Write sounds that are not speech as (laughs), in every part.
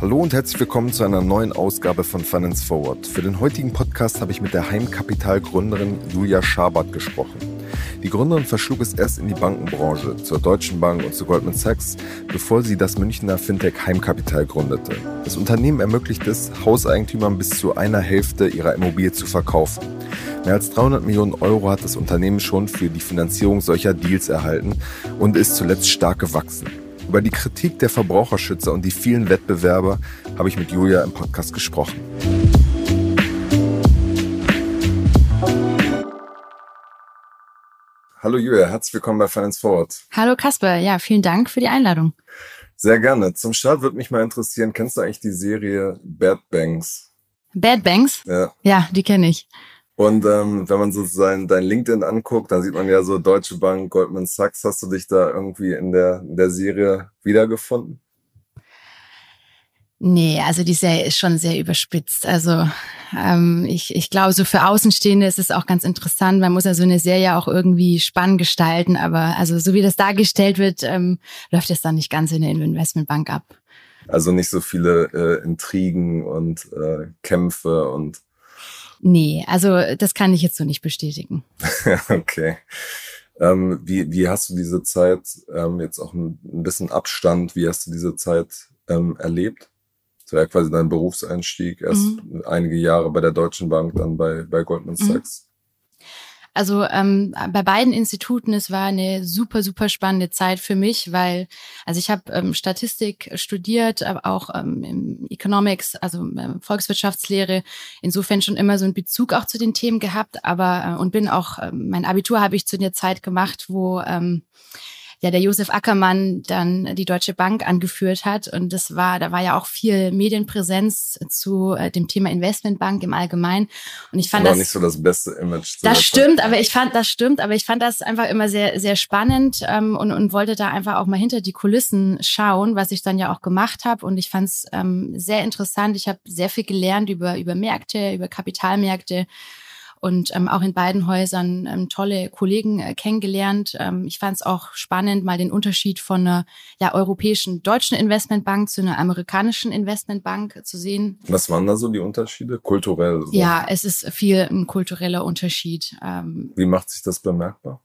Hallo und herzlich willkommen zu einer neuen Ausgabe von Finance Forward. Für den heutigen Podcast habe ich mit der Heimkapitalgründerin Julia Schabert gesprochen. Die Gründerin verschlug es erst in die Bankenbranche, zur Deutschen Bank und zu Goldman Sachs, bevor sie das Münchner Fintech Heimkapital gründete. Das Unternehmen ermöglicht es, Hauseigentümern bis zu einer Hälfte ihrer Immobilie zu verkaufen. Mehr als 300 Millionen Euro hat das Unternehmen schon für die Finanzierung solcher Deals erhalten und ist zuletzt stark gewachsen. Über die Kritik der Verbraucherschützer und die vielen Wettbewerber habe ich mit Julia im Podcast gesprochen. Hallo Julia, herzlich willkommen bei Finance Forward. Hallo Kasper, ja, vielen Dank für die Einladung. Sehr gerne. Zum Start würde mich mal interessieren, kennst du eigentlich die Serie Bad Banks? Bad Banks? Ja. Ja, die kenne ich. Und ähm, wenn man sozusagen dein LinkedIn anguckt, dann sieht man ja so Deutsche Bank, Goldman Sachs. Hast du dich da irgendwie in der, in der Serie wiedergefunden? Nee, also die Serie ist schon sehr überspitzt. Also ähm, ich, ich glaube, so für Außenstehende ist es auch ganz interessant. Man muss ja so eine Serie auch irgendwie spannend gestalten, aber also so wie das dargestellt wird, ähm, läuft es dann nicht ganz in der Investmentbank ab. Also nicht so viele äh, Intrigen und äh, Kämpfe und Nee, also das kann ich jetzt so nicht bestätigen. (laughs) okay. Ähm, wie, wie hast du diese Zeit, ähm, jetzt auch ein, ein, bisschen Abstand, wie hast du diese Zeit ähm, erlebt? Das war ja quasi dein Berufseinstieg, erst mhm. einige Jahre bei der Deutschen Bank, dann bei, bei Goldman mhm. Sachs. Also ähm, bei beiden Instituten, es war eine super, super spannende Zeit für mich, weil, also ich habe ähm, Statistik studiert, aber auch ähm, Economics, also ähm, Volkswirtschaftslehre, insofern schon immer so einen Bezug auch zu den Themen gehabt, aber äh, und bin auch, äh, mein Abitur habe ich zu der Zeit gemacht, wo ähm, ja der Josef Ackermann dann die Deutsche Bank angeführt hat. Und das war, da war ja auch viel Medienpräsenz zu äh, dem Thema Investmentbank im Allgemeinen. Und ich fand war das nicht so das beste Image. Das stimmt, Zeit. aber ich fand, das stimmt, aber ich fand das einfach immer sehr, sehr spannend ähm, und, und wollte da einfach auch mal hinter die Kulissen schauen, was ich dann ja auch gemacht habe. Und ich fand es ähm, sehr interessant. Ich habe sehr viel gelernt über, über Märkte, über Kapitalmärkte und ähm, auch in beiden Häusern ähm, tolle Kollegen äh, kennengelernt. Ähm, ich fand es auch spannend, mal den Unterschied von einer ja, europäischen deutschen Investmentbank zu einer amerikanischen Investmentbank zu sehen. Was waren da so die Unterschiede kulturell? So? Ja, es ist viel ein kultureller Unterschied. Ähm, Wie macht sich das bemerkbar?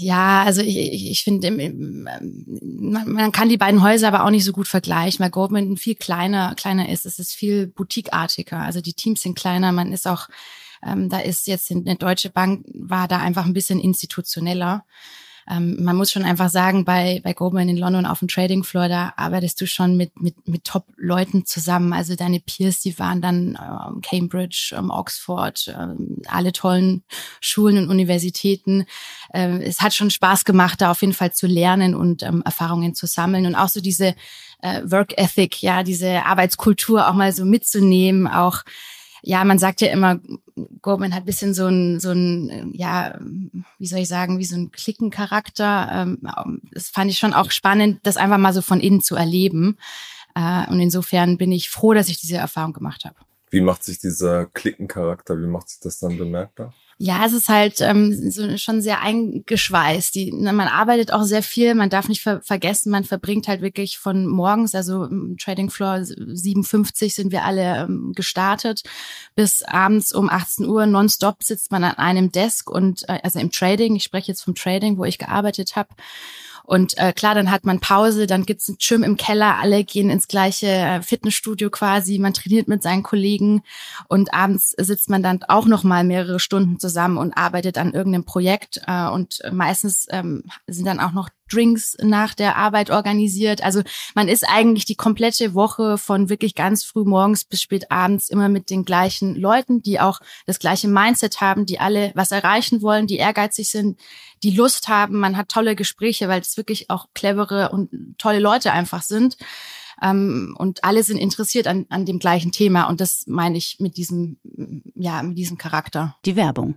Ja, also ich, ich, ich finde, man kann die beiden Häuser aber auch nicht so gut vergleichen, weil Goldman viel kleiner, kleiner ist. Es ist viel boutiqueartiger. Also die Teams sind kleiner. Man ist auch, ähm, da ist jetzt eine Deutsche Bank war da einfach ein bisschen institutioneller ähm, man muss schon einfach sagen, bei, bei Goldman in London auf dem Trading Floor, da arbeitest du schon mit, mit, mit Top-Leuten zusammen. Also deine Peers, die waren dann ähm, Cambridge, ähm, Oxford, ähm, alle tollen Schulen und Universitäten. Ähm, es hat schon Spaß gemacht, da auf jeden Fall zu lernen und ähm, Erfahrungen zu sammeln und auch so diese äh, Work Ethic, ja, diese Arbeitskultur auch mal so mitzunehmen, auch ja, man sagt ja immer, Goldman hat bisschen so ein, so ein, ja, wie soll ich sagen, wie so ein Klickencharakter. Ähm, das fand ich schon auch spannend, das einfach mal so von innen zu erleben. Äh, und insofern bin ich froh, dass ich diese Erfahrung gemacht habe. Wie macht sich dieser Klickencharakter, wie macht sich das dann bemerkbar? Ja, es ist halt ähm, so schon sehr eingeschweißt. Die, ne, man arbeitet auch sehr viel. Man darf nicht ver vergessen, man verbringt halt wirklich von morgens, also im Trading Floor 57 sind wir alle ähm, gestartet, bis abends um 18 Uhr nonstop sitzt man an einem Desk und äh, also im Trading. Ich spreche jetzt vom Trading, wo ich gearbeitet habe. Und äh, klar, dann hat man Pause, dann gibt's ein Gym im Keller, alle gehen ins gleiche äh, Fitnessstudio quasi, man trainiert mit seinen Kollegen und abends sitzt man dann auch noch mal mehrere Stunden zusammen und arbeitet an irgendeinem Projekt. Äh, und meistens ähm, sind dann auch noch Drinks nach der Arbeit organisiert. Also man ist eigentlich die komplette Woche von wirklich ganz früh morgens bis spät abends immer mit den gleichen Leuten, die auch das gleiche Mindset haben, die alle was erreichen wollen, die ehrgeizig sind, die Lust haben. Man hat tolle Gespräche, weil es wirklich auch clevere und tolle Leute einfach sind. Ähm, und alle sind interessiert an, an dem gleichen Thema. Und das meine ich mit diesem, ja, mit diesem Charakter. Die Werbung.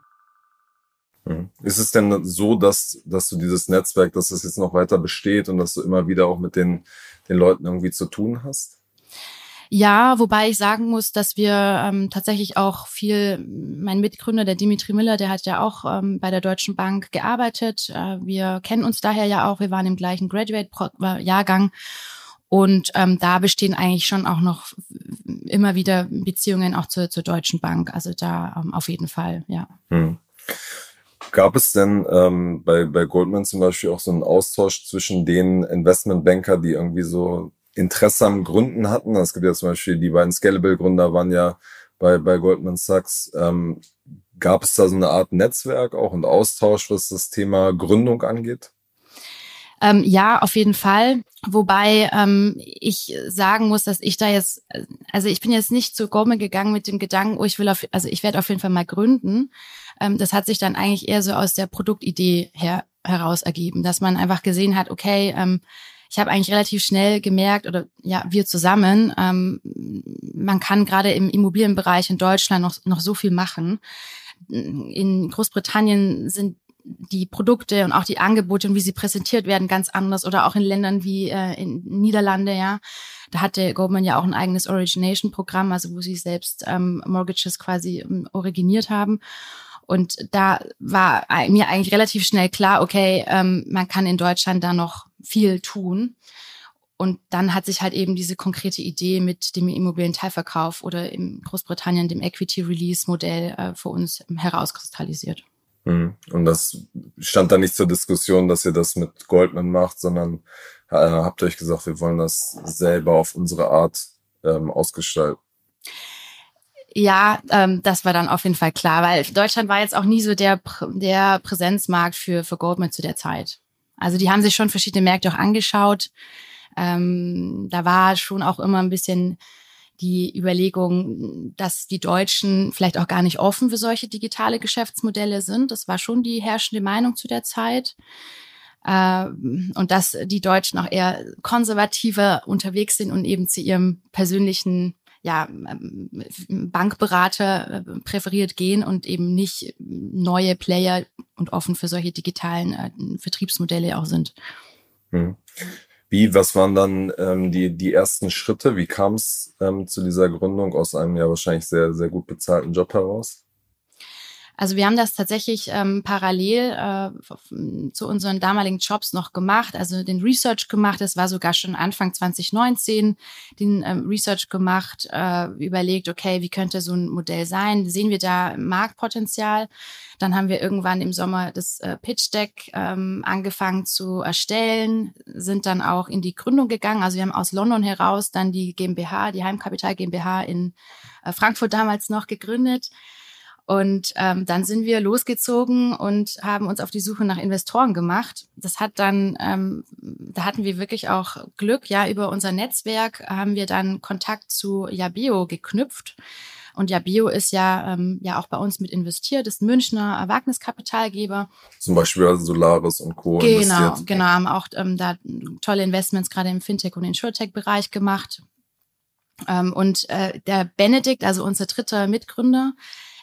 Hm. Ist es denn so, dass, dass du dieses Netzwerk, dass es jetzt noch weiter besteht und dass du immer wieder auch mit den, den Leuten irgendwie zu tun hast? Ja, wobei ich sagen muss, dass wir ähm, tatsächlich auch viel, mein Mitgründer, der Dimitri Miller, der hat ja auch ähm, bei der Deutschen Bank gearbeitet. Äh, wir kennen uns daher ja auch, wir waren im gleichen Graduate-Jahrgang. Und ähm, da bestehen eigentlich schon auch noch immer wieder Beziehungen auch zur, zur Deutschen Bank. Also da ähm, auf jeden Fall, ja. Hm. Gab es denn ähm, bei, bei Goldman zum Beispiel auch so einen Austausch zwischen den Investmentbanker, die irgendwie so Interesse am Gründen hatten? Es gibt ja zum Beispiel die beiden Scalable-Gründer waren ja bei, bei Goldman Sachs. Ähm, gab es da so eine Art Netzwerk auch und Austausch, was das Thema Gründung angeht? Ähm, ja, auf jeden Fall. Wobei ähm, ich sagen muss, dass ich da jetzt, also ich bin jetzt nicht zu Goldman gegangen mit dem Gedanken, oh, ich will auf, also ich werde auf jeden Fall mal gründen. Ähm, das hat sich dann eigentlich eher so aus der Produktidee her, heraus ergeben, dass man einfach gesehen hat, okay, ähm, ich habe eigentlich relativ schnell gemerkt, oder ja, wir zusammen, ähm, man kann gerade im Immobilienbereich in Deutschland noch, noch so viel machen. In Großbritannien sind die Produkte und auch die Angebote und wie sie präsentiert werden ganz anders oder auch in Ländern wie äh, in Niederlande, ja. Da hatte Goldman ja auch ein eigenes Origination-Programm, also wo sie selbst ähm, Mortgages quasi ähm, originiert haben. Und da war mir eigentlich relativ schnell klar, okay, ähm, man kann in Deutschland da noch viel tun. Und dann hat sich halt eben diese konkrete Idee mit dem Immobilienteilverkauf oder in Großbritannien dem Equity Release Modell äh, für uns herauskristallisiert. Mhm. Und das stand da nicht zur Diskussion, dass ihr das mit Goldman macht, sondern äh, habt euch gesagt, wir wollen das selber auf unsere Art ähm, ausgestalten. Ja, ähm, das war dann auf jeden Fall klar, weil Deutschland war jetzt auch nie so der, der Präsenzmarkt für, für Goldman zu der Zeit. Also die haben sich schon verschiedene Märkte auch angeschaut. Ähm, da war schon auch immer ein bisschen die Überlegung, dass die Deutschen vielleicht auch gar nicht offen für solche digitale Geschäftsmodelle sind. Das war schon die herrschende Meinung zu der Zeit. Äh, und dass die Deutschen auch eher konservativer unterwegs sind und eben zu ihrem persönlichen ja, ähm, Bankberater äh, präferiert gehen und eben nicht neue Player und offen für solche digitalen äh, Vertriebsmodelle auch sind. Hm. Wie, was waren dann ähm, die, die ersten Schritte? Wie kam es ähm, zu dieser Gründung aus einem ja wahrscheinlich sehr, sehr gut bezahlten Job heraus? Also wir haben das tatsächlich ähm, parallel äh, zu unseren damaligen Jobs noch gemacht, also den Research gemacht. Das war sogar schon Anfang 2019, den ähm, Research gemacht, äh, überlegt, okay, wie könnte so ein Modell sein? Sehen wir da Marktpotenzial? Dann haben wir irgendwann im Sommer das äh, Pitch Deck ähm, angefangen zu erstellen, sind dann auch in die Gründung gegangen. Also wir haben aus London heraus dann die GmbH, die Heimkapital GmbH in äh, Frankfurt damals noch gegründet und ähm, dann sind wir losgezogen und haben uns auf die Suche nach Investoren gemacht. Das hat dann, ähm, da hatten wir wirklich auch Glück, ja, über unser Netzwerk haben wir dann Kontakt zu Jabio geknüpft. Und Jabio ist ja, ähm, ja auch bei uns mit investiert, ist ein Münchner Wagniskapitalgeber. Zum Beispiel also Solaris und Co. Genau, investiert. genau, haben auch ähm, da tolle Investments gerade im Fintech- und Insurtech-Bereich gemacht. Ähm, und äh, der Benedikt, also unser dritter Mitgründer,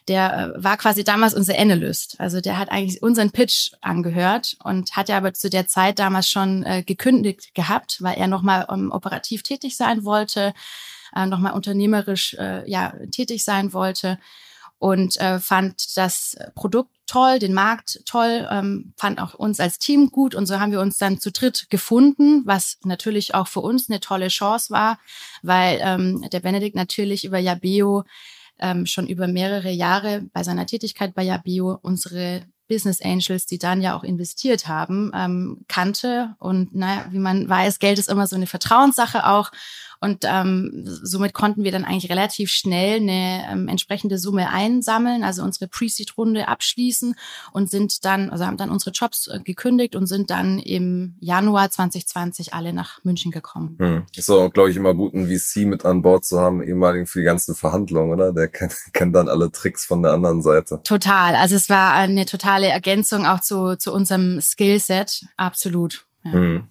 der äh, war quasi damals unser Analyst. Also der hat eigentlich unseren Pitch angehört und hat ja aber zu der Zeit damals schon äh, gekündigt gehabt, weil er nochmal um, operativ tätig sein wollte, äh, nochmal unternehmerisch äh, ja, tätig sein wollte. und äh, fand das Produkt toll, den Markt toll, ähm, fand auch uns als Team gut und so haben wir uns dann zu dritt gefunden, was natürlich auch für uns eine tolle Chance war, weil ähm, der Benedikt natürlich über Jabeo ähm, schon über mehrere Jahre bei seiner Tätigkeit bei Jabeo unsere Business Angels, die dann ja auch investiert haben, ähm, kannte. Und naja, wie man weiß, Geld ist immer so eine Vertrauenssache auch. Und ähm, somit konnten wir dann eigentlich relativ schnell eine ähm, entsprechende Summe einsammeln, also unsere Pre-Seed-Runde abschließen und sind dann, also haben dann unsere Jobs äh, gekündigt und sind dann im Januar 2020 alle nach München gekommen. Hm. Ist auch, glaube ich, immer gut, einen VC mit an Bord zu haben, ehemaligen für die ganzen Verhandlungen, oder? Der kennt, (laughs) kennt dann alle Tricks von der anderen Seite. Total. Also es war eine totale Ergänzung auch zu, zu unserem Skillset. Absolut. Ja. Hm.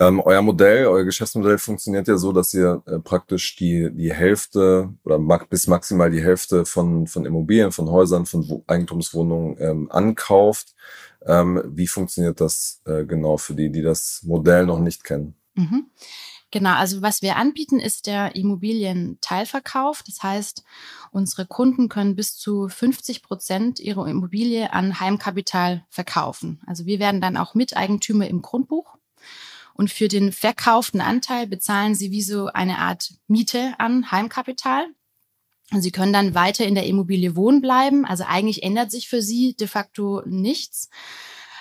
Ähm, euer Modell, euer Geschäftsmodell funktioniert ja so, dass ihr äh, praktisch die, die Hälfte oder mag, bis maximal die Hälfte von, von Immobilien, von Häusern, von Wo Eigentumswohnungen ähm, ankauft. Ähm, wie funktioniert das äh, genau für die, die das Modell noch nicht kennen? Mhm. Genau, also was wir anbieten, ist der Immobilienteilverkauf. Das heißt, unsere Kunden können bis zu 50 Prozent ihrer Immobilie an Heimkapital verkaufen. Also wir werden dann auch Miteigentümer im Grundbuch. Und für den verkauften Anteil bezahlen Sie wie so eine Art Miete an Heimkapital. Und Sie können dann weiter in der Immobilie wohnen bleiben. Also eigentlich ändert sich für Sie de facto nichts.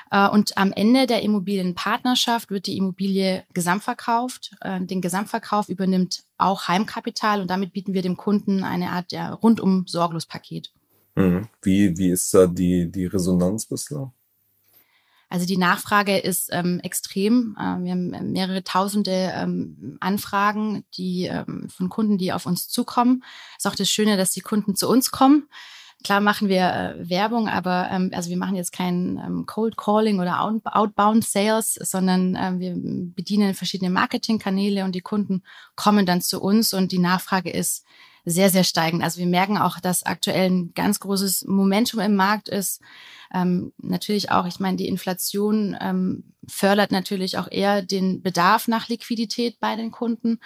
Äh, und am Ende der Immobilienpartnerschaft wird die Immobilie gesamtverkauft. Äh, den Gesamtverkauf übernimmt auch Heimkapital und damit bieten wir dem Kunden eine Art ja, rundum sorglos Paket. Mhm. Wie, wie ist da die, die Resonanz bislang? Also die Nachfrage ist ähm, extrem. Äh, wir haben mehrere tausende ähm, Anfragen, die ähm, von Kunden, die auf uns zukommen. Ist auch das Schöne, dass die Kunden zu uns kommen. Klar machen wir äh, Werbung, aber ähm, also wir machen jetzt kein ähm, Cold Calling oder Out Outbound Sales, sondern ähm, wir bedienen verschiedene Marketingkanäle und die Kunden kommen dann zu uns und die Nachfrage ist sehr, sehr steigend. Also wir merken auch, dass aktuell ein ganz großes Momentum im Markt ist. Ähm, natürlich auch, ich meine, die Inflation ähm, fördert natürlich auch eher den Bedarf nach Liquidität bei den Kunden.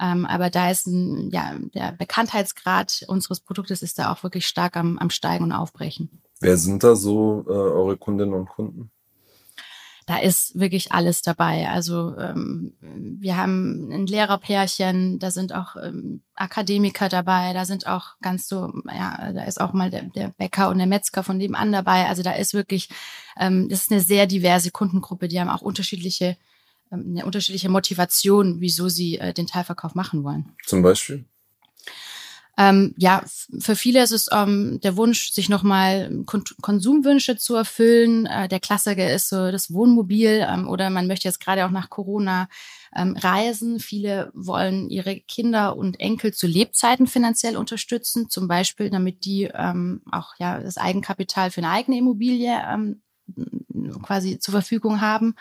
Ähm, aber da ist ein, ja, der Bekanntheitsgrad unseres Produktes ist da auch wirklich stark am, am Steigen und Aufbrechen. Wer sind da so äh, eure Kundinnen und Kunden? Da ist wirklich alles dabei. Also ähm, wir haben ein Lehrerpärchen, da sind auch ähm, Akademiker dabei, da sind auch ganz so, ja, da ist auch mal der, der Bäcker und der Metzger von nebenan dabei. Also da ist wirklich, ähm, das ist eine sehr diverse Kundengruppe, die haben auch unterschiedliche, ähm, eine unterschiedliche Motivation, wieso sie äh, den Teilverkauf machen wollen. Zum Beispiel? Ähm, ja, für viele ist es ähm, der Wunsch, sich nochmal Kon Konsumwünsche zu erfüllen. Äh, der Klassiker ist so das Wohnmobil ähm, oder man möchte jetzt gerade auch nach Corona ähm, reisen. Viele wollen ihre Kinder und Enkel zu Lebzeiten finanziell unterstützen, zum Beispiel, damit die ähm, auch ja das Eigenkapital für eine eigene Immobilie ähm, quasi zur Verfügung haben.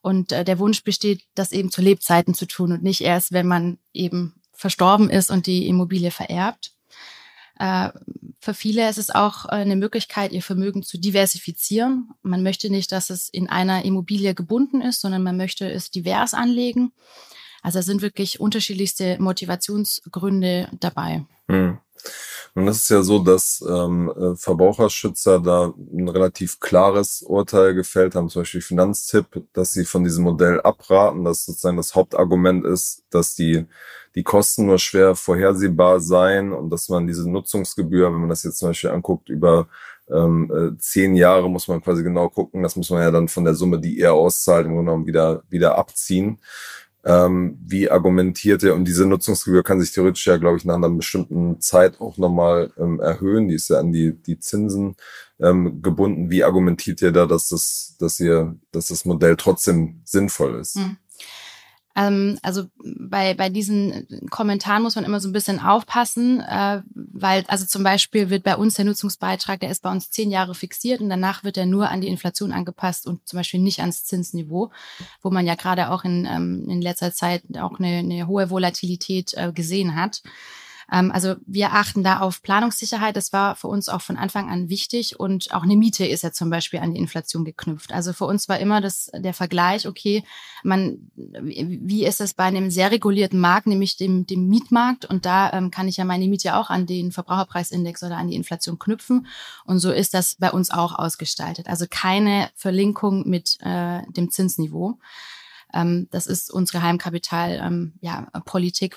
Und äh, der Wunsch besteht, das eben zu Lebzeiten zu tun und nicht erst, wenn man eben verstorben ist und die Immobilie vererbt. Äh, für viele ist es auch äh, eine Möglichkeit, ihr Vermögen zu diversifizieren. Man möchte nicht, dass es in einer Immobilie gebunden ist, sondern man möchte es divers anlegen. Also es sind wirklich unterschiedlichste Motivationsgründe dabei. Hm. Und es ist ja so, dass ähm, äh, Verbraucherschützer da ein relativ klares Urteil gefällt haben, zum Beispiel Finanztipp, dass sie von diesem Modell abraten, dass sozusagen das Hauptargument ist, dass die, die Kosten nur schwer vorhersehbar seien und dass man diese Nutzungsgebühr, wenn man das jetzt zum Beispiel anguckt, über ähm, äh, zehn Jahre muss man quasi genau gucken, das muss man ja dann von der Summe, die er auszahlt, im Grunde genommen wieder, wieder abziehen. Ähm, wie argumentiert er? Und diese Nutzungsgebühr kann sich theoretisch ja, glaube ich, nach einer bestimmten Zeit auch nochmal ähm, erhöhen. Die ist ja an die, die Zinsen ähm, gebunden. Wie argumentiert ihr da, dass das, dass ihr, dass das Modell trotzdem sinnvoll ist? Hm. Ähm, also bei, bei diesen Kommentaren muss man immer so ein bisschen aufpassen, äh, weil also zum Beispiel wird bei uns der Nutzungsbeitrag, der ist bei uns zehn Jahre fixiert und danach wird er nur an die Inflation angepasst und zum Beispiel nicht ans Zinsniveau, wo man ja gerade auch in, ähm, in letzter Zeit auch eine, eine hohe Volatilität äh, gesehen hat. Ähm, also wir achten da auf Planungssicherheit. Das war für uns auch von Anfang an wichtig. Und auch eine Miete ist ja zum Beispiel an die Inflation geknüpft. Also für uns war immer das, der Vergleich, okay, man, wie ist das bei einem sehr regulierten Markt, nämlich dem, dem Mietmarkt? Und da ähm, kann ich ja meine Miete auch an den Verbraucherpreisindex oder an die Inflation knüpfen. Und so ist das bei uns auch ausgestaltet. Also keine Verlinkung mit äh, dem Zinsniveau. Ähm, das ist unsere Heimkapital ähm, ja,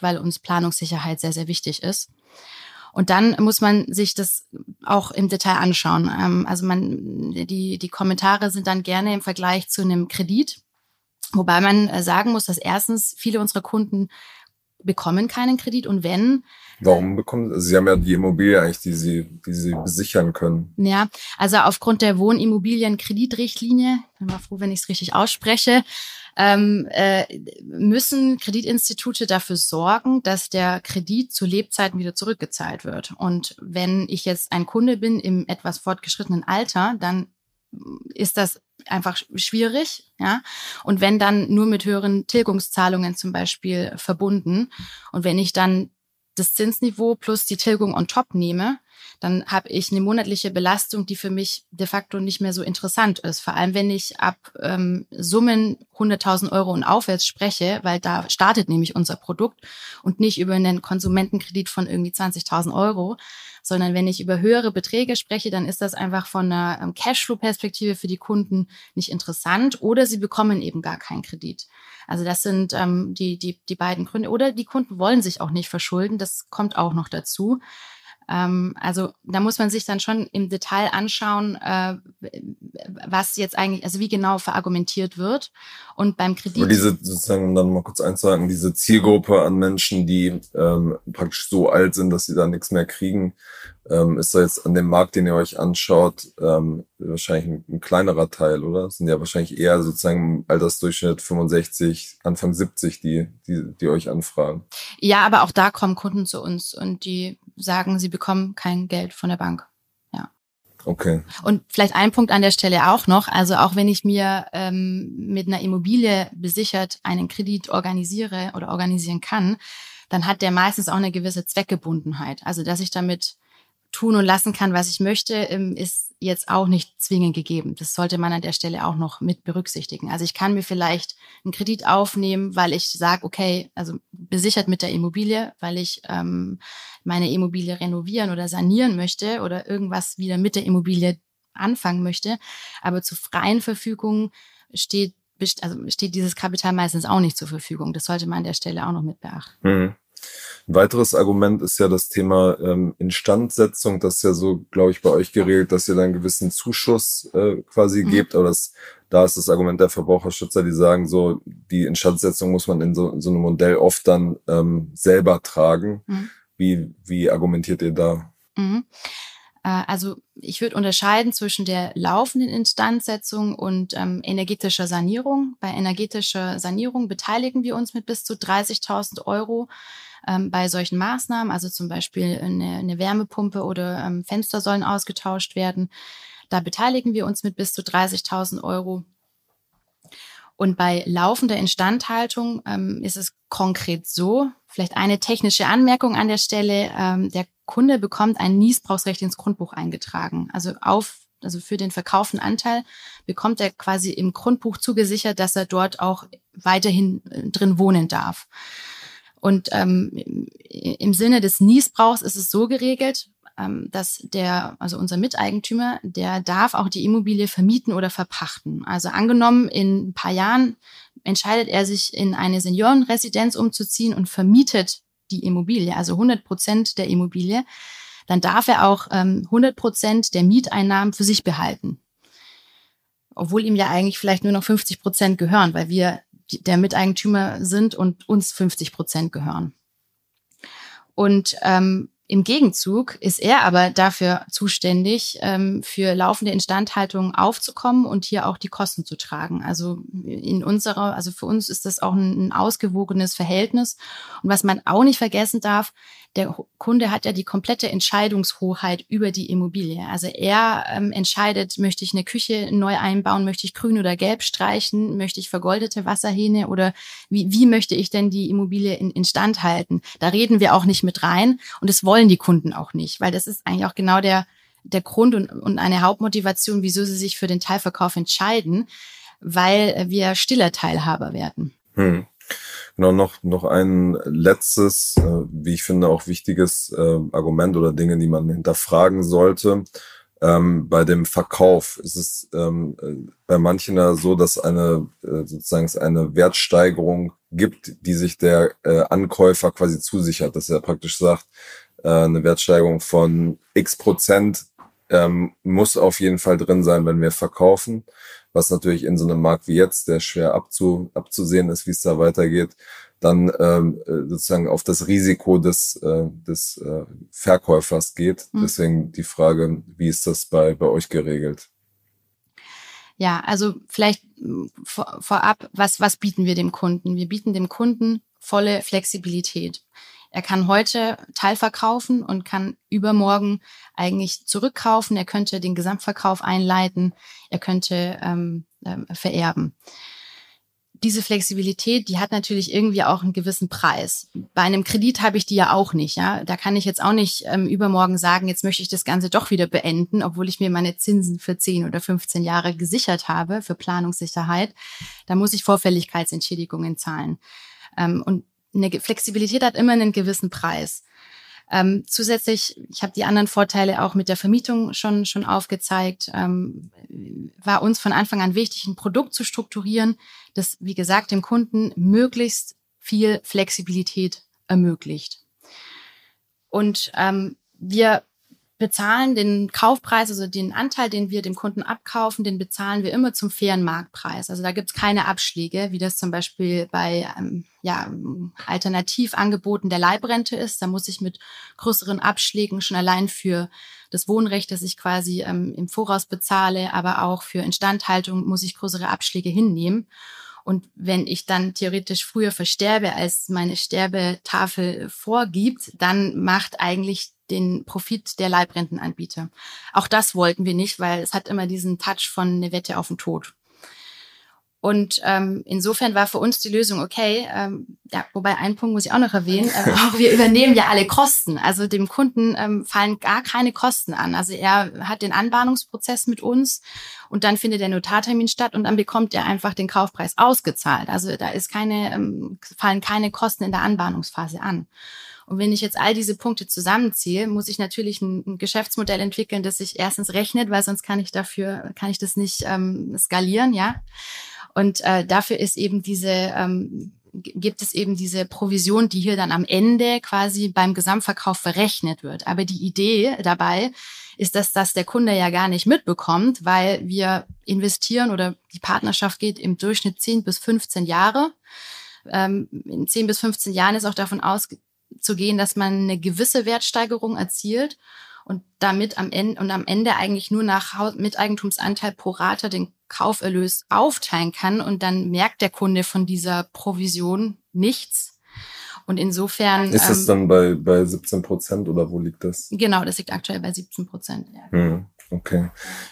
weil uns Planungssicherheit sehr, sehr wichtig ist. Und dann muss man sich das auch im Detail anschauen. Ähm, also man, die, die Kommentare sind dann gerne im Vergleich zu einem Kredit. Wobei man äh, sagen muss, dass erstens viele unserer Kunden bekommen keinen Kredit und wenn. Warum bekommen Sie? Sie haben ja die Immobilie eigentlich, die Sie, die Sie besichern können. Ja, also aufgrund der Wohnimmobilienkreditrichtlinie, ich bin mal froh, wenn ich es richtig ausspreche, ähm, äh, müssen Kreditinstitute dafür sorgen, dass der Kredit zu Lebzeiten wieder zurückgezahlt wird. Und wenn ich jetzt ein Kunde bin im etwas fortgeschrittenen Alter, dann ist das einfach schwierig, ja. Und wenn dann nur mit höheren Tilgungszahlungen zum Beispiel verbunden und wenn ich dann das Zinsniveau plus die Tilgung on top nehme, dann habe ich eine monatliche Belastung, die für mich de facto nicht mehr so interessant ist. Vor allem, wenn ich ab ähm, Summen 100.000 Euro und aufwärts spreche, weil da startet nämlich unser Produkt und nicht über einen Konsumentenkredit von irgendwie 20.000 Euro, sondern wenn ich über höhere Beträge spreche, dann ist das einfach von einer ähm, Cashflow-Perspektive für die Kunden nicht interessant oder sie bekommen eben gar keinen Kredit. Also das sind ähm, die, die, die beiden Gründe. Oder die Kunden wollen sich auch nicht verschulden. Das kommt auch noch dazu. Ähm, also da muss man sich dann schon im Detail anschauen, äh, was jetzt eigentlich, also wie genau verargumentiert wird. Und beim Kredit. Aber diese, sozusagen, um dann mal kurz einzuhaken, diese Zielgruppe an Menschen, die ähm, praktisch so alt sind, dass sie da nichts mehr kriegen, ähm, ist da jetzt an dem Markt, den ihr euch anschaut, ähm, wahrscheinlich ein, ein kleinerer Teil, oder? Das sind ja wahrscheinlich eher sozusagen Altersdurchschnitt 65, Anfang 70, die, die, die euch anfragen. Ja, aber auch da kommen Kunden zu uns und die sagen, sie bekommen kein Geld von der Bank. Ja. Okay. Und vielleicht ein Punkt an der Stelle auch noch. Also auch wenn ich mir ähm, mit einer Immobilie besichert einen Kredit organisiere oder organisieren kann, dann hat der meistens auch eine gewisse Zweckgebundenheit. Also dass ich damit tun und lassen kann, was ich möchte, ähm, ist jetzt auch nicht zwingend gegeben. Das sollte man an der Stelle auch noch mit berücksichtigen. Also ich kann mir vielleicht einen Kredit aufnehmen, weil ich sage, okay, also besichert mit der Immobilie, weil ich ähm, meine Immobilie renovieren oder sanieren möchte oder irgendwas wieder mit der Immobilie anfangen möchte. Aber zur freien Verfügung steht, also steht dieses Kapital meistens auch nicht zur Verfügung. Das sollte man an der Stelle auch noch mit beachten. Mhm. Ein weiteres Argument ist ja das Thema ähm, Instandsetzung. Das ist ja so, glaube ich, bei euch geregelt, dass ihr dann einen gewissen Zuschuss äh, quasi mhm. gebt. Aber das, da ist das Argument der Verbraucherschützer, die sagen so, die Instandsetzung muss man in so, in so einem Modell oft dann ähm, selber tragen. Mhm. Wie, wie argumentiert ihr da? Mhm. Äh, also ich würde unterscheiden zwischen der laufenden Instandsetzung und ähm, energetischer Sanierung. Bei energetischer Sanierung beteiligen wir uns mit bis zu 30.000 Euro ähm, bei solchen Maßnahmen, also zum Beispiel eine, eine Wärmepumpe oder ähm, Fenster sollen ausgetauscht werden. Da beteiligen wir uns mit bis zu 30.000 Euro. Und bei laufender Instandhaltung ähm, ist es konkret so, vielleicht eine technische Anmerkung an der Stelle, ähm, der Kunde bekommt ein Niesbrauchsrecht ins Grundbuch eingetragen. Also auf also für den verkauften Anteil bekommt er quasi im Grundbuch zugesichert, dass er dort auch weiterhin äh, drin wohnen darf. Und ähm, im Sinne des Niesbrauchs ist es so geregelt, ähm, dass der, also unser Miteigentümer, der darf auch die Immobilie vermieten oder verpachten. Also angenommen, in ein paar Jahren entscheidet er sich in eine Seniorenresidenz umzuziehen und vermietet die Immobilie, also 100 Prozent der Immobilie, dann darf er auch ähm, 100 Prozent der Mieteinnahmen für sich behalten. Obwohl ihm ja eigentlich vielleicht nur noch 50 Prozent gehören, weil wir der Miteigentümer sind und uns 50 Prozent gehören. Und ähm, im Gegenzug ist er aber dafür zuständig, ähm, für laufende Instandhaltung aufzukommen und hier auch die Kosten zu tragen. Also in unserer, also für uns ist das auch ein, ein ausgewogenes Verhältnis. Und was man auch nicht vergessen darf, der Kunde hat ja die komplette Entscheidungshoheit über die Immobilie. Also er ähm, entscheidet, möchte ich eine Küche neu einbauen, möchte ich grün oder gelb streichen, möchte ich vergoldete Wasserhähne oder wie, wie möchte ich denn die Immobilie in, instand halten? Da reden wir auch nicht mit rein und das wollen die Kunden auch nicht, weil das ist eigentlich auch genau der, der Grund und, und eine Hauptmotivation, wieso sie sich für den Teilverkauf entscheiden, weil wir stiller Teilhaber werden. Hm. Genau, noch, noch ein letztes, äh, wie ich finde, auch wichtiges äh, Argument oder Dinge, die man hinterfragen sollte. Ähm, bei dem Verkauf ist es ähm, äh, bei manchen ja so, dass eine äh, sozusagen eine Wertsteigerung gibt, die sich der äh, Ankäufer quasi zusichert, dass er praktisch sagt, äh, eine Wertsteigerung von x Prozent ähm, muss auf jeden Fall drin sein, wenn wir verkaufen was natürlich in so einem Markt wie jetzt, der schwer abzu, abzusehen ist, wie es da weitergeht, dann ähm, äh, sozusagen auf das Risiko des, äh, des äh, Verkäufers geht. Mhm. Deswegen die Frage, wie ist das bei, bei euch geregelt? Ja, also vielleicht hm, vor, vorab, was, was bieten wir dem Kunden? Wir bieten dem Kunden volle Flexibilität. Er kann heute Teilverkaufen und kann übermorgen eigentlich zurückkaufen. Er könnte den Gesamtverkauf einleiten. Er könnte ähm, ähm, vererben. Diese Flexibilität, die hat natürlich irgendwie auch einen gewissen Preis. Bei einem Kredit habe ich die ja auch nicht. Ja, da kann ich jetzt auch nicht ähm, übermorgen sagen, jetzt möchte ich das Ganze doch wieder beenden, obwohl ich mir meine Zinsen für 10 oder 15 Jahre gesichert habe für Planungssicherheit. Da muss ich Vorfälligkeitsentschädigungen zahlen. Ähm, und eine Flexibilität hat immer einen gewissen Preis. Ähm, zusätzlich, ich habe die anderen Vorteile auch mit der Vermietung schon schon aufgezeigt, ähm, war uns von Anfang an wichtig, ein Produkt zu strukturieren, das, wie gesagt, dem Kunden möglichst viel Flexibilität ermöglicht. Und ähm, wir bezahlen den Kaufpreis, also den Anteil, den wir dem Kunden abkaufen, den bezahlen wir immer zum fairen Marktpreis. Also da gibt's keine Abschläge, wie das zum Beispiel bei ähm, ja, Alternativangeboten der Leibrente ist. Da muss ich mit größeren Abschlägen schon allein für das Wohnrecht, das ich quasi ähm, im Voraus bezahle, aber auch für Instandhaltung muss ich größere Abschläge hinnehmen. Und wenn ich dann theoretisch früher versterbe, als meine Sterbetafel vorgibt, dann macht eigentlich den Profit der Leibrentenanbieter. Auch das wollten wir nicht, weil es hat immer diesen Touch von eine Wette auf den Tod. Und ähm, insofern war für uns die Lösung okay. Ähm, ja, wobei ein Punkt muss ich auch noch erwähnen. Äh, (laughs) auch wir übernehmen ja alle Kosten. Also dem Kunden ähm, fallen gar keine Kosten an. Also er hat den Anbahnungsprozess mit uns und dann findet der Notartermin statt und dann bekommt er einfach den Kaufpreis ausgezahlt. Also da ist keine, ähm, fallen keine Kosten in der Anbahnungsphase an. Und wenn ich jetzt all diese Punkte zusammenziehe, muss ich natürlich ein, ein Geschäftsmodell entwickeln, das sich erstens rechnet, weil sonst kann ich dafür, kann ich das nicht ähm, skalieren, ja. Und äh, dafür ist eben diese, ähm, gibt es eben diese Provision, die hier dann am Ende quasi beim Gesamtverkauf verrechnet wird. Aber die Idee dabei ist, dass das der Kunde ja gar nicht mitbekommt, weil wir investieren oder die Partnerschaft geht im Durchschnitt 10 bis 15 Jahre. Ähm, in 10 bis 15 Jahren ist auch davon aus, zu gehen, dass man eine gewisse Wertsteigerung erzielt und damit am Ende und am Ende eigentlich nur nach Miteigentumsanteil pro Rate den Kauferlös aufteilen kann und dann merkt der Kunde von dieser Provision nichts. Und insofern. Ist es ähm, dann bei, bei 17 Prozent oder wo liegt das? Genau, das liegt aktuell bei 17 Prozent. Ja. Hm. Okay.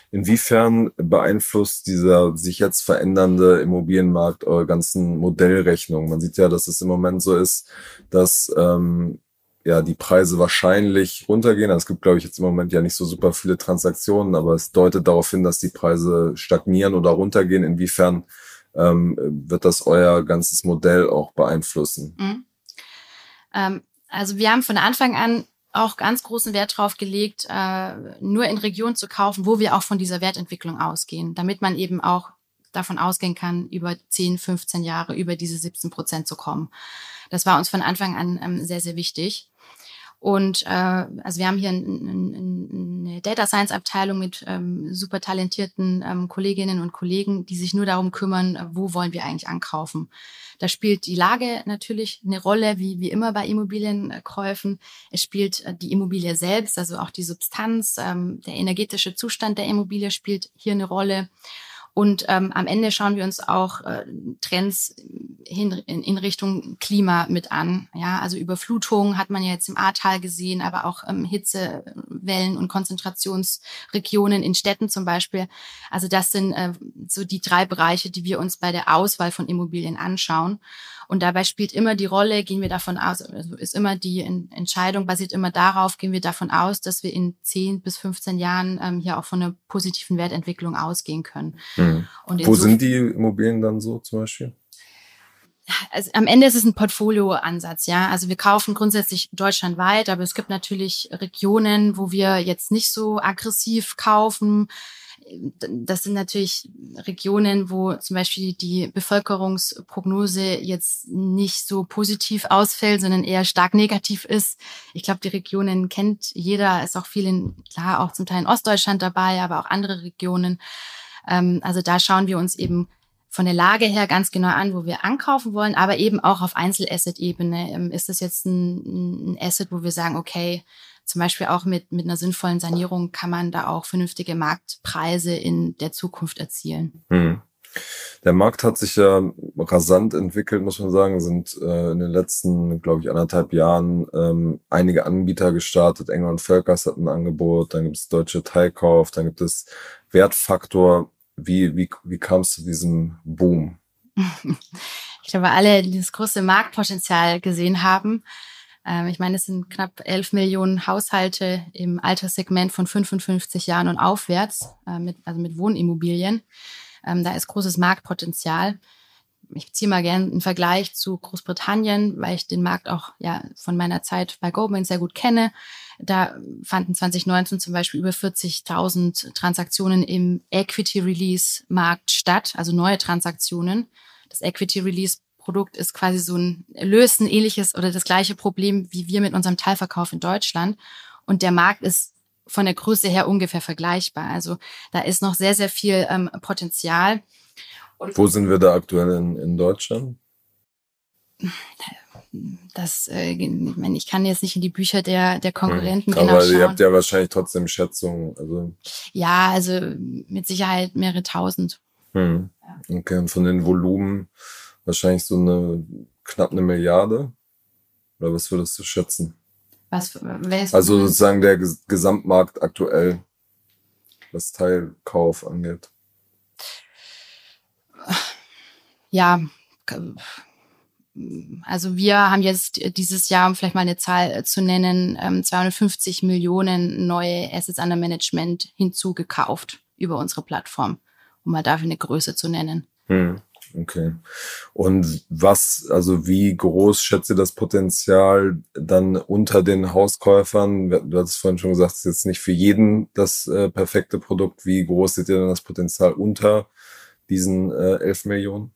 Inwiefern beeinflusst dieser sich jetzt verändernde Immobilienmarkt eure ganzen Modellrechnungen? Man sieht ja, dass es im Moment so ist, dass ähm, ja die Preise wahrscheinlich runtergehen. Also es gibt, glaube ich, jetzt im Moment ja nicht so super viele Transaktionen, aber es deutet darauf hin, dass die Preise stagnieren oder runtergehen. Inwiefern ähm, wird das euer ganzes Modell auch beeinflussen? Mhm. Ähm, also wir haben von Anfang an auch ganz großen Wert drauf gelegt, äh, nur in Regionen zu kaufen, wo wir auch von dieser Wertentwicklung ausgehen, damit man eben auch davon ausgehen kann, über 10, 15 Jahre über diese 17 Prozent zu kommen. Das war uns von Anfang an ähm, sehr, sehr wichtig. Und äh, also wir haben hier ein, ein, eine Data Science Abteilung mit ähm, super talentierten ähm, Kolleginnen und Kollegen, die sich nur darum kümmern, wo wollen wir eigentlich ankaufen. Da spielt die Lage natürlich eine Rolle, wie, wie immer bei Immobilienkäufen. Es spielt äh, die Immobilie selbst, also auch die Substanz, ähm, der energetische Zustand der Immobilie spielt hier eine Rolle. Und ähm, am Ende schauen wir uns auch äh, Trends hin, in, in Richtung Klima mit an. Ja, also Überflutung hat man ja jetzt im Ahrtal gesehen, aber auch ähm, Hitzewellen und Konzentrationsregionen in Städten zum Beispiel. Also das sind äh, so die drei Bereiche, die wir uns bei der Auswahl von Immobilien anschauen. Und dabei spielt immer die Rolle, gehen wir davon aus, also ist immer die Entscheidung basiert immer darauf, gehen wir davon aus, dass wir in 10 bis 15 Jahren ähm, hier auch von einer positiven Wertentwicklung ausgehen können. Mhm. Wo sind die Immobilien dann so zum Beispiel? also am Ende ist es ein Portfolioansatz, ja. Also wir kaufen grundsätzlich deutschlandweit, aber es gibt natürlich Regionen, wo wir jetzt nicht so aggressiv kaufen. Das sind natürlich Regionen, wo zum Beispiel die Bevölkerungsprognose jetzt nicht so positiv ausfällt, sondern eher stark negativ ist. Ich glaube, die Regionen kennt jeder, ist auch viel in, klar, auch zum Teil in Ostdeutschland dabei, aber auch andere Regionen. Ähm, also da schauen wir uns eben von der Lage her ganz genau an, wo wir ankaufen wollen, aber eben auch auf Einzelasset-Ebene. Ähm, ist das jetzt ein, ein Asset, wo wir sagen, okay, zum Beispiel auch mit, mit einer sinnvollen Sanierung kann man da auch vernünftige Marktpreise in der Zukunft erzielen. Hm. Der Markt hat sich ja rasant entwickelt, muss man sagen. Sind äh, in den letzten, glaube ich, anderthalb Jahren ähm, einige Anbieter gestartet. Engel und Völkers hat ein Angebot, dann gibt es Deutsche Teilkauf, dann gibt es Wertfaktor. Wie, wie, wie kam es zu diesem Boom? (laughs) Ich glaube, alle, die das große Marktpotenzial gesehen haben. Ähm, ich meine, es sind knapp 11 Millionen Haushalte im Alterssegment von 55 Jahren und aufwärts, äh, mit, also mit Wohnimmobilien. Ähm, da ist großes Marktpotenzial. Ich ziehe mal gerne einen Vergleich zu Großbritannien, weil ich den Markt auch ja von meiner Zeit bei Goldman sehr gut kenne. Da fanden 2019 zum Beispiel über 40.000 Transaktionen im Equity Release Markt statt, also neue Transaktionen. Das Equity Release Produkt ist quasi so ein löst ein ähnliches oder das gleiche Problem wie wir mit unserem Teilverkauf in Deutschland. Und der Markt ist von der Größe her ungefähr vergleichbar. Also da ist noch sehr, sehr viel ähm, Potenzial. Und Wo sind wir da aktuell in, in Deutschland? Das, äh, ich meine, ich kann jetzt nicht in die Bücher der, der Konkurrenten hm. genau Aber schauen. ihr habt ja wahrscheinlich trotzdem Schätzungen. Also. Ja, also mit Sicherheit mehrere tausend. Hm. Okay, und von den Volumen wahrscheinlich so eine knapp eine Milliarde. Oder was würdest du schätzen? Was, wer also sozusagen der Gesamtmarkt aktuell, was Teilkauf angeht. Ja, also wir haben jetzt dieses Jahr, um vielleicht mal eine Zahl zu nennen, 250 ähm, Millionen neue Assets under Management hinzugekauft über unsere Plattform, um mal dafür eine Größe zu nennen. Hm. Okay. Und was, also wie groß schätzt ihr das Potenzial dann unter den Hauskäufern? Du hast vorhin schon gesagt, es ist jetzt nicht für jeden das äh, perfekte Produkt. Wie groß seht ihr denn das Potenzial unter diesen äh, 11 Millionen?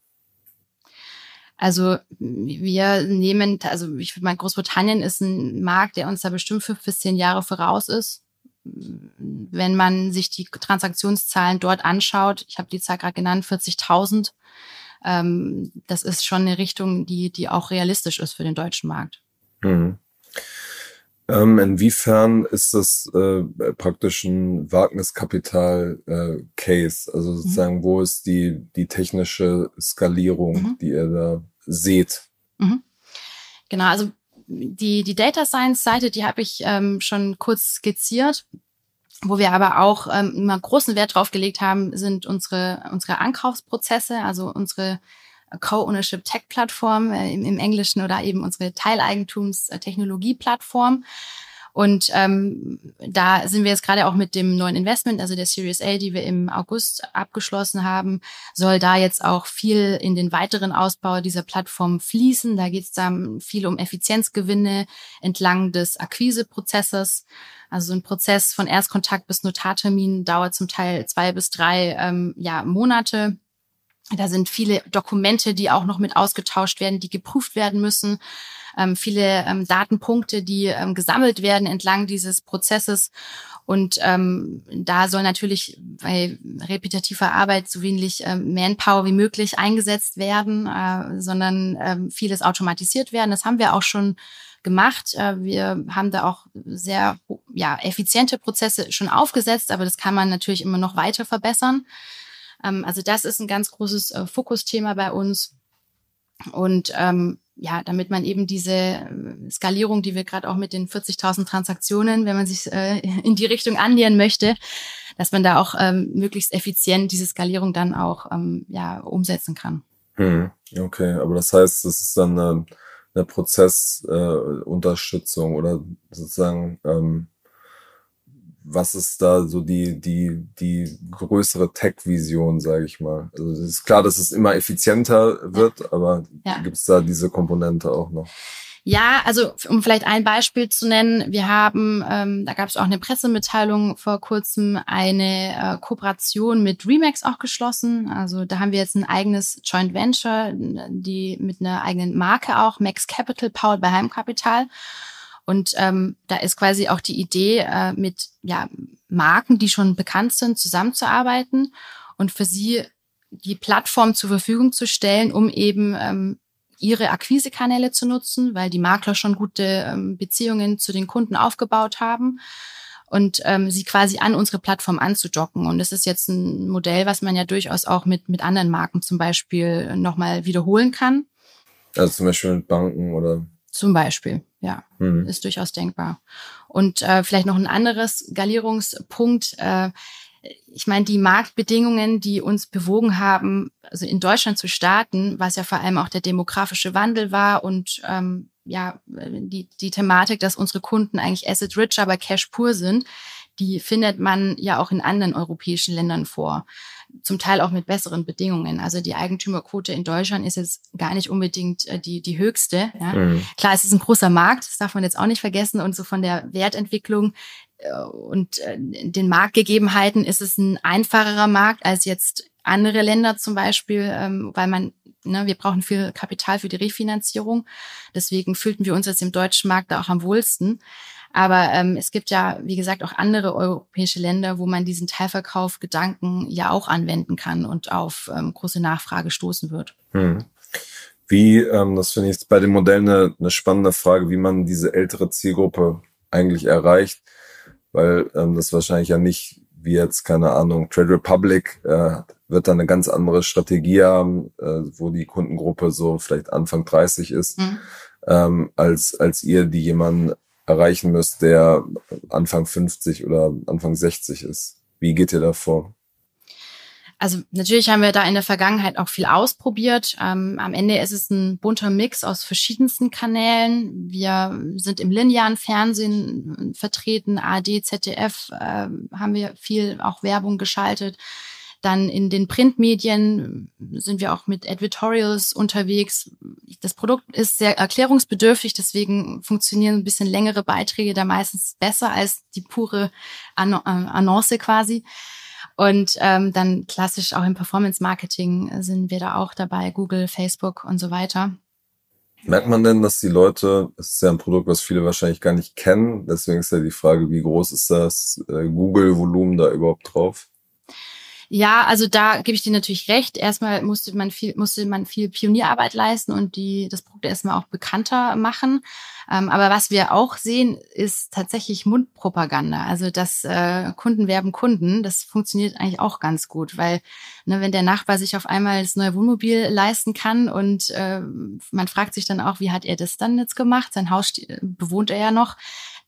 Also wir nehmen, also ich meine, Großbritannien ist ein Markt, der uns da bestimmt fünf bis zehn Jahre voraus ist. Wenn man sich die Transaktionszahlen dort anschaut, ich habe die Zahl gerade genannt, 40.000 ähm, das ist schon eine Richtung, die, die auch realistisch ist für den deutschen Markt. Mhm. Ähm, inwiefern ist das äh, praktisch ein Wagniskapital-Case? Äh, also mhm. sozusagen, mhm. wo ist die, die technische Skalierung, mhm. die ihr da seht? Mhm. Genau, also die, die Data Science Seite, die habe ich ähm, schon kurz skizziert. Wo wir aber auch ähm, immer großen Wert drauf gelegt haben, sind unsere, unsere Ankaufsprozesse, also unsere Co-Ownership Tech Plattform äh, im, im, Englischen oder eben unsere Teileigentums-Technologie-Plattform. Und ähm, da sind wir jetzt gerade auch mit dem neuen Investment, also der Series A, die wir im August abgeschlossen haben, soll da jetzt auch viel in den weiteren Ausbau dieser Plattform fließen. Da geht es dann viel um Effizienzgewinne entlang des Akquiseprozesses. Also ein Prozess von Erstkontakt bis Notartermin dauert zum Teil zwei bis drei ähm, ja, Monate. Da sind viele Dokumente, die auch noch mit ausgetauscht werden, die geprüft werden müssen ähm, viele ähm, Datenpunkte, die ähm, gesammelt werden entlang dieses Prozesses. Und ähm, da soll natürlich bei repetitiver Arbeit so wenig ähm, Manpower wie möglich eingesetzt werden, äh, sondern ähm, vieles automatisiert werden. Das haben wir auch schon gemacht. Äh, wir haben da auch sehr ja, effiziente Prozesse schon aufgesetzt, aber das kann man natürlich immer noch weiter verbessern. Ähm, also das ist ein ganz großes äh, Fokusthema bei uns. Und ähm, ja, damit man eben diese äh, Skalierung, die wir gerade auch mit den 40.000 Transaktionen, wenn man sich äh, (laughs) in die Richtung annähern möchte, dass man da auch ähm, möglichst effizient diese Skalierung dann auch ähm, ja, umsetzen kann. Hm, okay, aber das heißt, das ist dann eine, eine Prozessunterstützung äh, oder sozusagen ähm, was ist da so die, die, die größere Tech-Vision, sage ich mal? Also es ist klar, dass es immer effizienter wird, aber ja. gibt es da diese Komponente auch noch? Ja, also um vielleicht ein Beispiel zu nennen, wir haben, ähm, da gab es auch eine Pressemitteilung vor kurzem, eine äh, Kooperation mit Remax auch geschlossen. Also da haben wir jetzt ein eigenes Joint Venture, die mit einer eigenen Marke auch, Max Capital, powered by Heimkapital. Und ähm, da ist quasi auch die Idee, äh, mit ja, Marken, die schon bekannt sind, zusammenzuarbeiten und für sie die Plattform zur Verfügung zu stellen, um eben ähm, ihre Akquisekanäle zu nutzen, weil die Makler schon gute ähm, Beziehungen zu den Kunden aufgebaut haben und ähm, sie quasi an unsere Plattform anzudocken. Und das ist jetzt ein Modell, was man ja durchaus auch mit, mit anderen Marken zum Beispiel nochmal wiederholen kann. Also zum Beispiel mit Banken oder zum Beispiel, ja, mhm. ist durchaus denkbar. Und äh, vielleicht noch ein anderes Skalierungspunkt. Äh, ich meine, die Marktbedingungen, die uns bewogen haben, also in Deutschland zu starten, was ja vor allem auch der demografische Wandel war und ähm, ja, die, die Thematik, dass unsere Kunden eigentlich asset rich, aber cash pur sind, die findet man ja auch in anderen europäischen Ländern vor zum Teil auch mit besseren Bedingungen. Also die Eigentümerquote in Deutschland ist jetzt gar nicht unbedingt äh, die, die höchste. Ja. Mhm. Klar, es ist ein großer Markt, das darf man jetzt auch nicht vergessen. Und so von der Wertentwicklung äh, und äh, den Marktgegebenheiten ist es ein einfacherer Markt als jetzt andere Länder zum Beispiel, ähm, weil man Ne, wir brauchen viel Kapital für die Refinanzierung. Deswegen fühlten wir uns jetzt im deutschen Markt da auch am wohlsten. Aber ähm, es gibt ja, wie gesagt, auch andere europäische Länder, wo man diesen Teilverkauf-Gedanken ja auch anwenden kann und auf ähm, große Nachfrage stoßen wird. Hm. Wie, ähm, das finde ich jetzt bei dem Modell eine, eine spannende Frage, wie man diese ältere Zielgruppe eigentlich erreicht, weil ähm, das wahrscheinlich ja nicht wie jetzt, keine Ahnung, Trade Republic äh, wird da eine ganz andere Strategie haben, äh, wo die Kundengruppe so vielleicht Anfang 30 ist, mhm. ähm, als, als ihr, die jemanden erreichen müsst, der Anfang 50 oder Anfang 60 ist. Wie geht ihr da vor? Also natürlich haben wir da in der Vergangenheit auch viel ausprobiert. Ähm, am Ende ist es ein bunter Mix aus verschiedensten Kanälen. Wir sind im linearen Fernsehen vertreten, AD, ZDF, äh, haben wir viel auch Werbung geschaltet. Dann in den Printmedien sind wir auch mit Editorials unterwegs. Das Produkt ist sehr erklärungsbedürftig, deswegen funktionieren ein bisschen längere Beiträge da meistens besser als die pure äh, Annonce quasi. Und ähm, dann klassisch auch im Performance-Marketing sind wir da auch dabei, Google, Facebook und so weiter. Merkt man denn, dass die Leute, es ist ja ein Produkt, was viele wahrscheinlich gar nicht kennen, deswegen ist ja die Frage, wie groß ist das äh, Google-Volumen da überhaupt drauf? Ja, also da gebe ich dir natürlich recht. Erstmal musste man viel, musste man viel Pionierarbeit leisten und die, das Produkt erstmal auch bekannter machen. Ähm, aber was wir auch sehen, ist tatsächlich Mundpropaganda. Also das äh, Kunden werben Kunden, das funktioniert eigentlich auch ganz gut, weil ne, wenn der Nachbar sich auf einmal das neue Wohnmobil leisten kann und äh, man fragt sich dann auch, wie hat er das dann jetzt gemacht? Sein Haus bewohnt er ja noch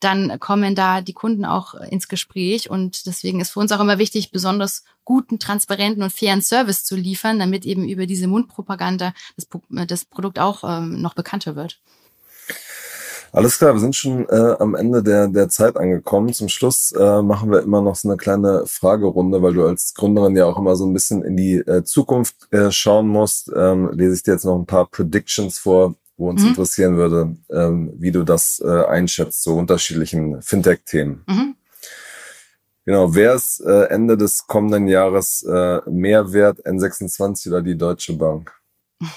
dann kommen da die Kunden auch ins Gespräch. Und deswegen ist für uns auch immer wichtig, besonders guten, transparenten und fairen Service zu liefern, damit eben über diese Mundpropaganda das, das Produkt auch ähm, noch bekannter wird. Alles klar, wir sind schon äh, am Ende der, der Zeit angekommen. Zum Schluss äh, machen wir immer noch so eine kleine Fragerunde, weil du als Gründerin ja auch immer so ein bisschen in die äh, Zukunft äh, schauen musst. Ähm, lese ich dir jetzt noch ein paar Predictions vor, wo uns mhm. interessieren würde, ähm, wie du das äh, einschätzt, so unterschiedlichen Fintech-Themen. Mhm. Genau, wer ist äh, Ende des kommenden Jahres äh, mehr wert, N26 oder die Deutsche Bank? (laughs)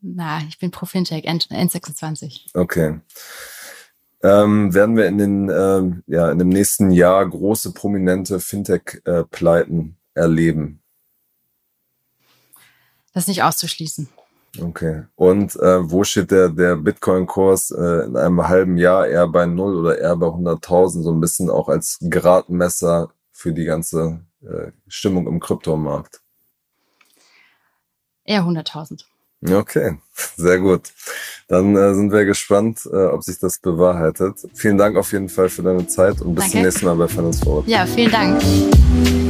Na, ich bin pro Fintech, N N26. Okay. Ähm, werden wir in den ähm, ja in dem nächsten Jahr große prominente Fintech-Pleiten äh, erleben? Das ist nicht auszuschließen. Okay. Und äh, wo steht der, der Bitcoin-Kurs äh, in einem halben Jahr eher bei null oder eher bei 100.000? So ein bisschen auch als Gradmesser für die ganze äh, Stimmung im Kryptomarkt. Eher 100.000. Okay, sehr gut. Dann äh, sind wir gespannt, äh, ob sich das bewahrheitet. Vielen Dank auf jeden Fall für deine Zeit und bis Danke. zum nächsten Mal bei Finance Forward. Ja, vielen Dank.